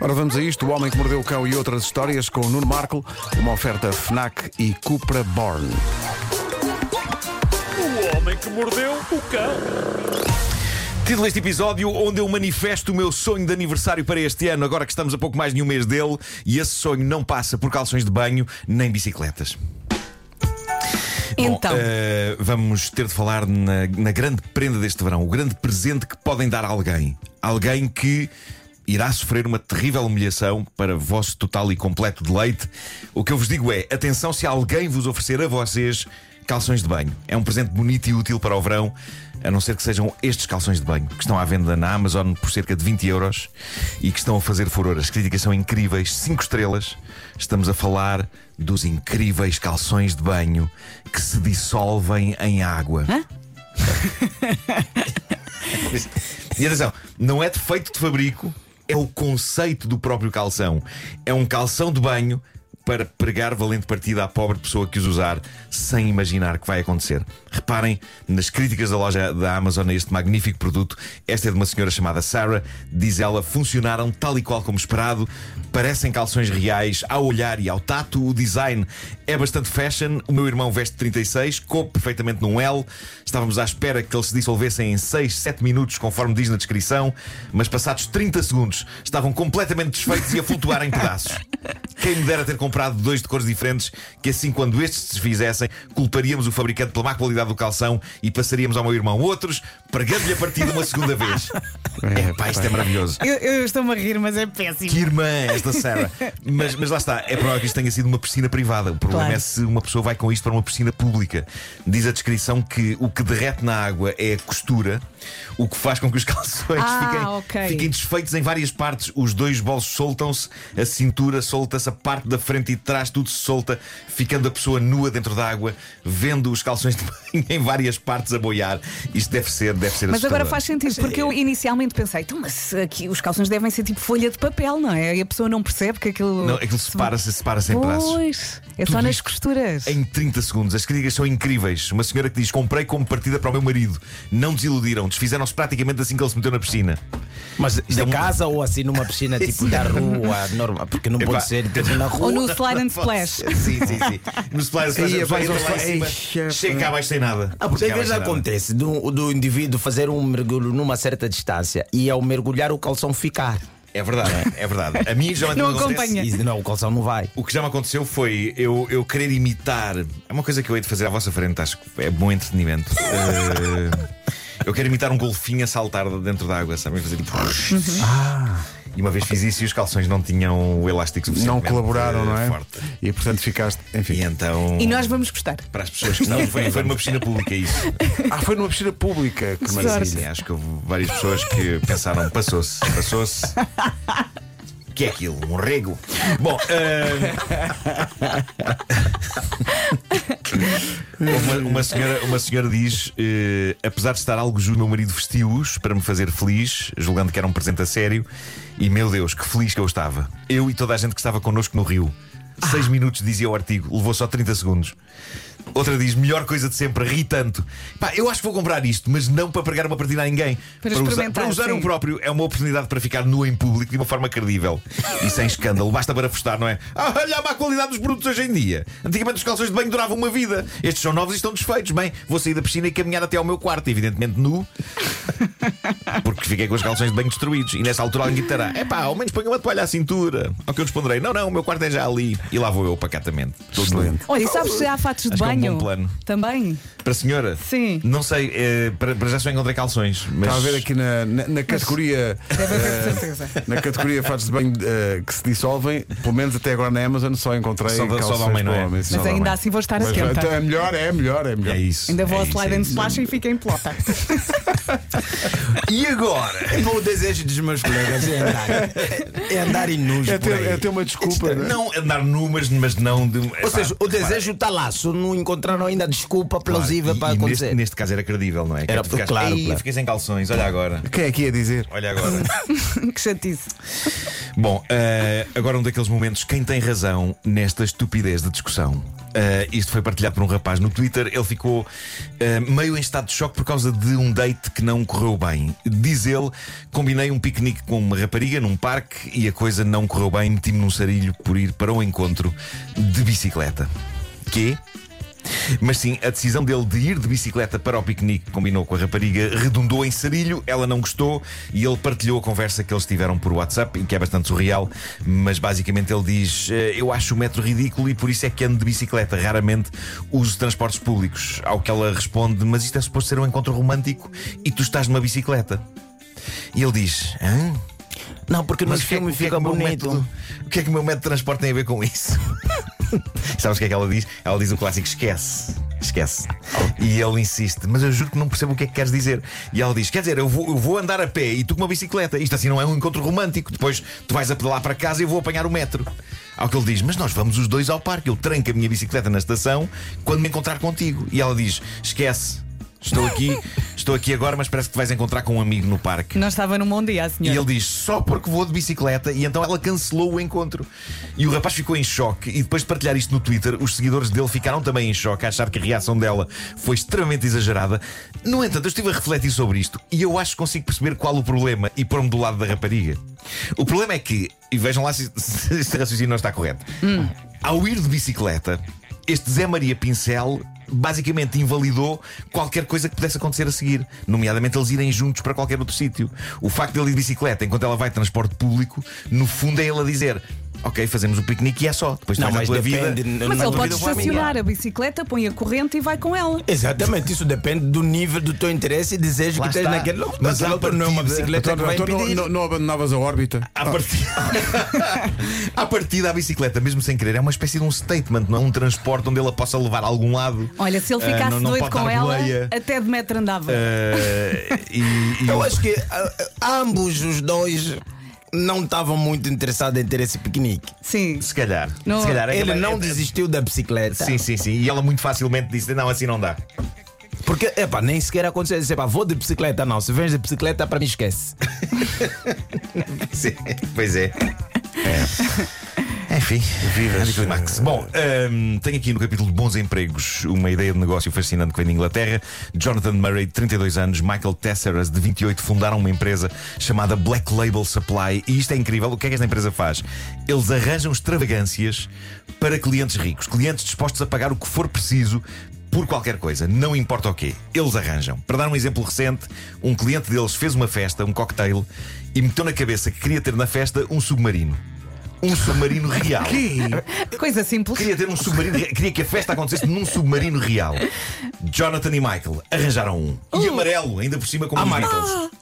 Ora, vamos a isto. O Homem que Mordeu o Cão e outras histórias com o Nuno Marco. Uma oferta FNAC e Cupra Born. O homem que mordeu o cão. Título deste episódio onde eu manifesto o meu sonho de aniversário para este ano, agora que estamos a pouco mais de um mês dele, e esse sonho não passa por calções de banho nem bicicletas. Então. Bom, eh, vamos ter de falar na, na grande prenda deste verão, o grande presente que podem dar a alguém. Alguém que irá sofrer uma terrível humilhação para vosso total e completo deleite. O que eu vos digo é: atenção se alguém vos oferecer a vocês calções de banho. É um presente bonito e útil para o verão. A não ser que sejam estes calções de banho, que estão à venda na Amazon por cerca de 20 euros e que estão a fazer furor. As críticas são incríveis, 5 estrelas. Estamos a falar dos incríveis calções de banho que se dissolvem em água. Hã? E atenção, não é defeito de fabrico, é o conceito do próprio calção. É um calção de banho para pregar valente partida à pobre pessoa que os usar sem imaginar que vai acontecer. Reparem nas críticas da loja da Amazon a este magnífico produto. Esta é de uma senhora chamada Sarah. Diz ela: funcionaram tal e qual como esperado, parecem calções reais ao olhar e ao tato. O design é bastante fashion. O meu irmão veste 36, coube perfeitamente num L. Estávamos à espera que eles se dissolvessem em 6, 7 minutos, conforme diz na descrição, mas passados 30 segundos estavam completamente desfeitos e a flutuar em pedaços. Quem me dera ter comprado dois de cores diferentes, que assim, quando estes se desfizessem, culparíamos o fabricante pela má qualidade do calção e passaríamos ao meu irmão outros, pregando-lhe a partida uma segunda vez. É, pá, isto é maravilhoso. Eu, eu estou-me a rir, mas é péssimo. Que irmã esta Sarah. Mas, mas lá está, é provável que isto tenha sido uma piscina privada. O problema Claro. é se uma pessoa vai com isto para uma piscina pública. Diz a descrição que o que derrete na água é a costura, o que faz com que os calções Ah, fiquem, ok. fiquem desfeitos em várias partes. Os dois bolsos soltam-se, a cintura solta-se, a parte da frente e de trás tudo se solta, ficando a pessoa nua dentro da água, vendo os calções de banho em várias partes a boiar. Isto deve ser, deve ser Mas agora faz sentido, porque eu inicialmente pensei, então, mas aqui os calções devem ser tipo folha de papel, não é? E a pessoa não percebe que aquilo. Não, aquilo separa-se, separa-se em pedaços. Pois, é Tudo só nas isto costuras. Em 30 segundos. As críticas são incríveis. Uma senhora que diz: Comprei como partida para o meu marido. Não desiludiram, desfizeram-se praticamente assim que ele se meteu na piscina. Mas é de um- casa ou assim numa piscina tipo da rua, normal, porque não pode ser tipo na rua. Ou no slide and splash. Sim, sim, sim. No splash, splash, Ia, a pessoa vais ao entra lá em splash. cima, chega cá abaixo sem nada. Ah, porque às vezes abaixo sem nada. acontece do, do indivíduo fazer um mergulho numa certa distância e ao mergulhar o calção ficar. É verdade, é verdade. A mim já me Não acompanha. E não, o calção não vai. O que já me aconteceu foi eu, eu querer imitar. É uma coisa que eu hei de fazer à vossa frente, acho que é bom entretenimento. Eh, eu quero imitar um golfinho a saltar dentro da água, sabem? Fazer tipo. E uma vez fiz isso e os calções não tinham o elástico suficiente. Não colaboraram, não é? Forte. E portanto ficaste. E Enfim. então. E nós vamos gostar. Para as pessoas que não, foi, foi numa piscina pública isso. Ah, foi numa piscina pública. Que Sim, maravilha. sim, acho que houve várias pessoas que pensaram, passou-se, passou-se. Que é aquilo? Um rego? Bom, ah, uma, uma senhora, uma senhora diz: eh, apesar de estar algo justo, meu marido vestiu-os para me fazer feliz, julgando que era um presente a sério. E meu Deus, que feliz que eu estava. Eu e toda a gente que estava connosco no Rio. Seis minutos, dizia o artigo, levou só 30 segundos. Outra diz: melhor coisa de sempre, ri tanto. Pá, eu acho que vou comprar isto, mas não para pregar uma partida a ninguém. Para usar, experimentar, para usar o próprio é uma oportunidade para ficar nu em público de uma forma credível e sem escândalo. Basta para afastar, não é? Ah, olha a má qualidade dos produtos hoje em dia. Antigamente os calções de banho duravam uma vida. Estes são novos e estão desfeitos. Bem, vou sair da piscina e caminhar até ao meu quarto, evidentemente nu, porque fiquei com os calções de banho destruídos. E nessa altura alguém gritará: é pá, ao menos ponha uma toalha à cintura. Ao que eu responderei: não, não, o meu quarto é já ali. E lá vou eu pacatamente. Todo. Excelente. Olha, e sabes se há fatos de Acho que é um banho? bom plano. Também. Para a senhora? Sim. Não sei, eh, para, para já só encontrei calções. Mas... Está a ver aqui na, na, na categoria. Deve haver eh, certeza. Na categoria fatos de banho eh, que se dissolvem, pelo menos até agora na Amazon só encontrei Só da- só calções homem, não é? homem, Mas ainda assim vou estar Mas, atenta. então é melhor, é melhor, é melhor. É isso. Ainda vou é ao isso, slide é and splash e fiquei em plota. E agora? É o desejo dos meus colegas é andar, é andar inútil. É ter, é ter uma desculpa. né? Não andar nu, mas, mas não de. Ou seja, o desejo está lá, só não encontraram ainda desculpa plausível para acontecer. Neste, neste caso era credível, não é? Era- é tu ficaste, claro, "Ei, claro. Fiquei sem calções, olha agora. Quem é que ia dizer? Olha agora. que chatice. Bom, eh, agora um daqueles momentos, quem tem razão nesta estupidez de discussão? Uh, isto foi partilhado por um rapaz no Twitter. Ele ficou uh, meio em estado de choque por causa de um date que não correu bem. Diz ele: combinei um piquenique com uma rapariga num parque e a coisa não correu bem. Meti-me num sarilho por ir para um encontro de bicicleta. Que? Mas sim, a decisão dele de ir de bicicleta para o piquenique que combinou com a rapariga redundou em sarilho, ela não gostou e ele partilhou a conversa que eles tiveram por WhatsApp, que é bastante surreal, mas basicamente ele diz: "Eh, Eu acho o metro ridículo e por isso é que ando de bicicleta, raramente uso transportes públicos. Ao que ela responde: Mas isto é suposto ser um encontro romântico e tu estás numa bicicleta. E ele diz: Hã? Não, porque Mas que é é fica meu bonito. método- O que é que o meu método de transporte tem a ver com isso? Sabes o que é que ela diz? Ela diz o clássico: esquece. Esquece. E ele insiste, mas eu juro que não percebo o que é que queres dizer. E ela diz: Quer dizer, eu vou, eu vou andar a pé e tu com uma bicicleta. Isto assim não é um encontro romântico. Depois tu vais a pedalar para casa e eu vou apanhar o metro. Ao que ele diz: Mas nós vamos os dois ao parque. Eu tranco a minha bicicleta na estação quando me encontrar contigo. E ela diz: Esquece. Estou aqui, estou aqui agora, mas parece que te vais encontrar com um amigo no parque. Não estava num bom dia, a E senhora. ele diz só porque vou de bicicleta e então ela cancelou o encontro. E o rapaz ficou em choque e depois de partilhar isto no Twitter, os seguidores dele ficaram também em choque, a achar que a reação dela foi extremamente exagerada. No entanto, eu estive a refletir sobre isto e eu acho que consigo perceber qual o problema e pôr-me do lado da rapariga. O problema é que, e vejam lá se, se este raciocínio não está correto, ao ir de bicicleta, este Zé Maria Pincel basicamente invalidou qualquer coisa que pudesse acontecer a seguir, nomeadamente eles irem juntos para qualquer outro sítio. O facto de ele ir de bicicleta enquanto ela vai de transporte público, no fundo é ele a dizer: Ok, fazemos o piquenique e é só. Depois Não, mas depende. vida. Mas ele pode estacionar a bicicleta, põe a corrente e vai com ela. Exatamente, isso depende do nível do teu interesse e desejo Lá que tens está. naquele Mas Mas à outro não é uma partida- bicicleta que vai não, impedir. não- não abandonavas a órbita? À partida... à partida, a bicicleta, mesmo sem querer, é uma espécie de um statement, não é um transporte onde ela possa levar a algum lado. Olha, se ele Ah, ficasse não- não doido com ela, boleia. até de metro andava. Ah, e, e Eu acho que ah, ah, ambos os dois não estavam muito interessados em ter esse piquenique. Sim. Se calhar. Não, se calhar é Ele não é- desistiu da bicicleta. Sim, sim, sim. E ela muito facilmente disse: Não, assim não dá. Porque, epá, nem sequer aconteceu. Disse, epá, vou de bicicleta, não. Se vens de bicicleta, para mim esquece. Sim, pois é. Enfim, viva Anticlimax. Bom, hum, tenho aqui no capítulo de Bons Empregos uma ideia de negócio fascinante que vem da Inglaterra. Jonathan Murray, de 32 anos, Michael Tesseras, de 28, fundaram uma empresa chamada Black Label Supply. E isto é incrível. O que é que esta empresa faz? Eles arranjam extravagâncias para clientes ricos, clientes dispostos a pagar o que for preciso por qualquer coisa, não importa o quê, eles arranjam. Para dar um exemplo recente, um cliente deles fez uma festa, um cocktail, e meteu na cabeça que queria ter na festa um submarino. Um submarino real. Coisa simples. Queria ter um submarino. Queria que a festa acontecesse num submarino real. Jonathan e Michael arranjaram um. E amarelo, ainda por cima como Ah, os.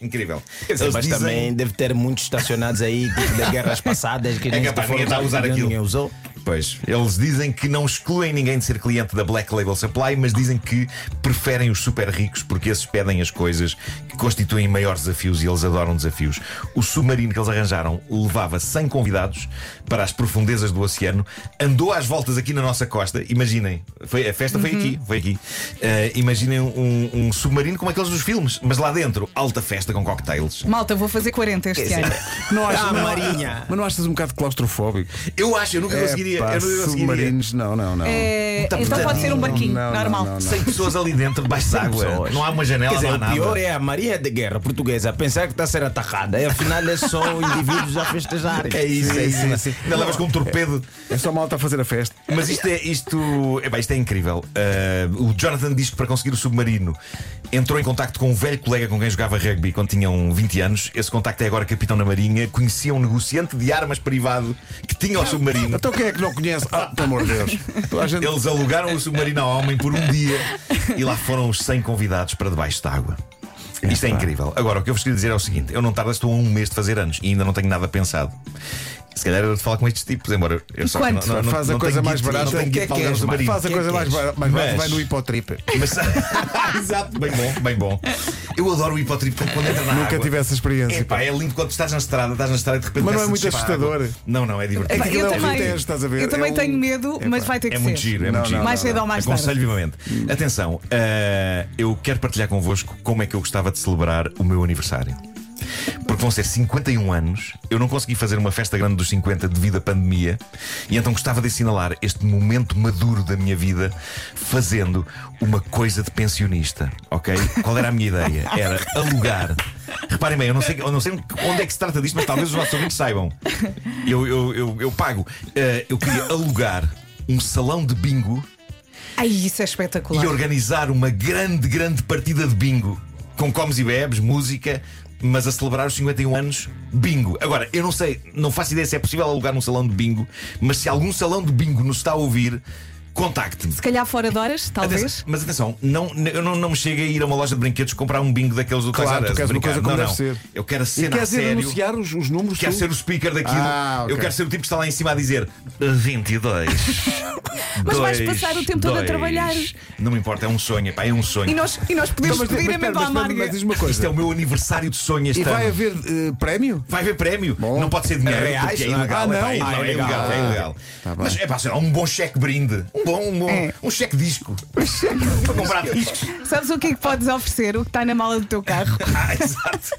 Incrível. Mas dizem- também deve ter muitos estacionados aí, tipo de guerras passadas, que É nem capaz, ninguém está a usar aquilo. Ninguém usou. Pois, eles dizem que não excluem ninguém de ser cliente da Black Label Supply, mas dizem que preferem os super ricos porque esses pedem as coisas que constituem maiores desafios e eles adoram desafios. O submarino que eles arranjaram levava 100 convidados para as profundezas do oceano, andou às voltas aqui na nossa costa. Imaginem, foi, a festa foi aqui, foi aqui. Eh, imaginem um, um submarino como aqueles dos filmes, mas lá dentro, alta festa com cocktails. Malta, vou fazer 40 este ano. Não achas, Ah, não- Marinha. Mas não achas um bocado claustrofóbico? Eu acho, eu nunca conseguiria. Eu conseguiria. submarinos, não, não, não. É, Tá então pode ser um barquinho, Não, não, normal. não, não. 100 pessoas ali dentro, debaixo d'água. pessoas. Não há uma janela, Quer dizer, não há o nada. pior é a Marinha de Guerra portuguesa a pensar que está a ser atacada. E afinal é só indivíduos a festejarem. É isso, é isso. Ainda levas com um torpedo. É só malta a fazer a festa. Mas isto é, isto, epá, isto é incrível. Uh, o Jonathan diz que para conseguir o submarino entrou em contacto com um velho colega com quem jogava rugby quando tinham 20 anos. Esse contacto é agora capitão na Marinha. Conhecia um negociante de armas privado que tinha o submarino. Então quem é que não conhece? Ah, pelo amor de Deus. Gente- Eles alugaram o submarino ao homem por um dia e lá foram os 100 convidados para debaixo d'água. Isto é incrível. Agora, o que eu vos queria dizer é o seguinte: eu não tardo, estou a um mês de fazer anos e ainda não tenho nada pensado. Se calhar era de falar com estes tipos, embora eu só quanto? não, não, não, Faz a não coisa mais guito- barata. O que é que és? submarino. Faz a que é coisa que mais barata, mais barata, Mas- vai no hipotrip. Mas, exato, bem bom, bem bom. Eu adoro o hipotrip quando quando entra na Nunca água. tive essa experiência. Epá, é lindo quando estás na estrada, estás na estrada e de repente Mas não é muito assustador. Não, não, é divertido. Aquilo eu é também, estás a ver? eu também É um- tenho medo, mas vai ter que É ser. muito giro, é muito giro. Mais cedo ou mais tarde. Aconselho vivamente. Atenção, eh, eu quero partilhar convosco como é que eu gostava de celebrar o meu aniversário. Porque vão ser 51 anos. Eu não consegui fazer uma festa grande dos 50 devido à pandemia, e então gostava de assinalar este momento maduro da minha vida fazendo uma coisa de pensionista, ok? Qual era a minha ideia? Era alugar. Reparem bem, eu não sei, eu não sei onde é que se trata disto, mas talvez os nossos ouvintes saibam. Eu, eu, eu, eu pago. Eh, eu queria alugar um salão de bingo Ai, isso é espetacular. e organizar uma grande, grande partida de bingo com comes e bebes, música, mas a celebrar os 51 anos, bingo. Agora, eu não sei, não faço ideia se é possível alugar um salão de bingo, mas se algum salão de bingo nos está a ouvir, contacte-me. Se calhar fora de horas, talvez. Atenção, mas atenção, não, eu não, não me chego a ir a uma loja de brinquedos comprar um bingo daqueles do Claro, Toys R Us, coisa como não, deve não. ser. Eu quero a E a sério. anunciar os, os números? Quero tu? ser o speaker daquilo. Ah, ok. Eu quero ser o tipo que está lá em cima a dizer 22. Mas vais dois, passar o tempo todo a dois. trabalhar. Não me importa, é um sonho, pá, é um sonho. E nós, e nós podemos Então, mas, pedir mas, a espera, amarga. mas diz uma Isto coisa. é o meu aniversário de sonho este E vai ano. haver eh, prémio? Vai haver prémio. Bom. Não pode ser dinheiro, Reais, porque é não é? ilegal. Ah, não? é, pá, Ah, é, é ilegal, é ilegal. Tá. Mas é pá, será um bom cheque brinde. Um bom, um, bom, É. um cheque disco. Para comprar discos. Sabes o que é que podes oferecer? O que está na mala do teu carro? Ah, exato.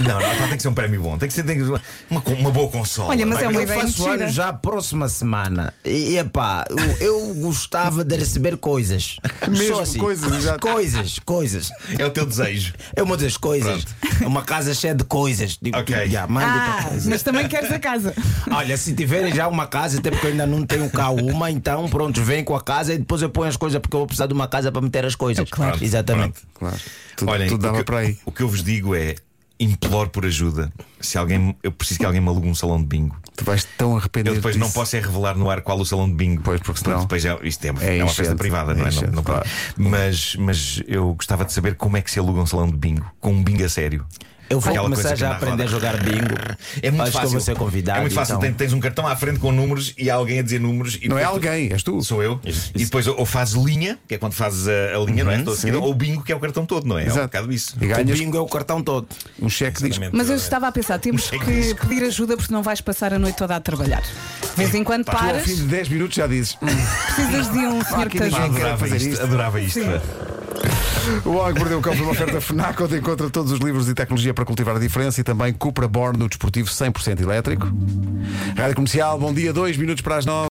Não, não, pá, tem que ser um prémio bom. Tem que ser, tem que ser uma, uma boa consola. Olha, mas é uma Eu ideia faço mentira. anos já a próxima semana. E epá, eu, eu gostava de receber coisas. Mesmo Só assim. coisas, exato. Coisas, coisas. É o teu desejo. É uma das coisas. Uma casa cheia de coisas. Digo, Ok. já, manda Ah, casa. mas também queres a casa. Olha, se tiverem já uma casa, até porque eu ainda não tenho cá uma, então pronto, vem com a casa e depois eu ponho as coisas, porque eu vou precisar de uma casa para meter as coisas. Pronto, Exatamente. pronto. Claro. Tudo, Olhem, tudo o dava que- para aí. O que eu vos digo é. Imploro por ajuda. Se alguém, eu preciso que alguém me alugue um salão de bingo. Tu vais tão arrependido. Eu depois não posso é revelar no ar qual o salão de bingo. Pois, porque senão- depois é, isto é, É é uma festa privada, é não é? Não- enchente, não pode. claro. mas, mas eu gostava de saber como é que se aluga um salão de bingo com um bingo a sério. Eu vou Aquela começar já a aprender a jogar bingo. É muito Acho fácil. que eu vou ser convidado. É muito fácil. então. Tens, um cartão à frente com números e há alguém a dizer números. E Não é alguém, és tu. Sou eu. E depois ou fazes linha, que é quando fazes a, a linha, não é? Toda seguida, ou bingo, que é o cartão todo, não é? É um Exato. bocado isso. E O ganhas bingo é o cartão todo. um cheque. Exatamente. Mas eu estava a pensar, temos Um que pedir ajuda porque não vais passar a noite toda a trabalhar. De vez em quando Tu ao paras, fim de 10 minutos já dizes. "Hum, precisas de um senhor que te ajude. quer Adorava fazer isto, isto. adorava isto. O Homem que Mordeu o Cão foi uma oferta FNAC, onde encontra todos os livros e tecnologia para cultivar a diferença e também Cupra Born no desportivo 100% elétrico. Rádio Comercial, bom dia, 2 minutos para as 9.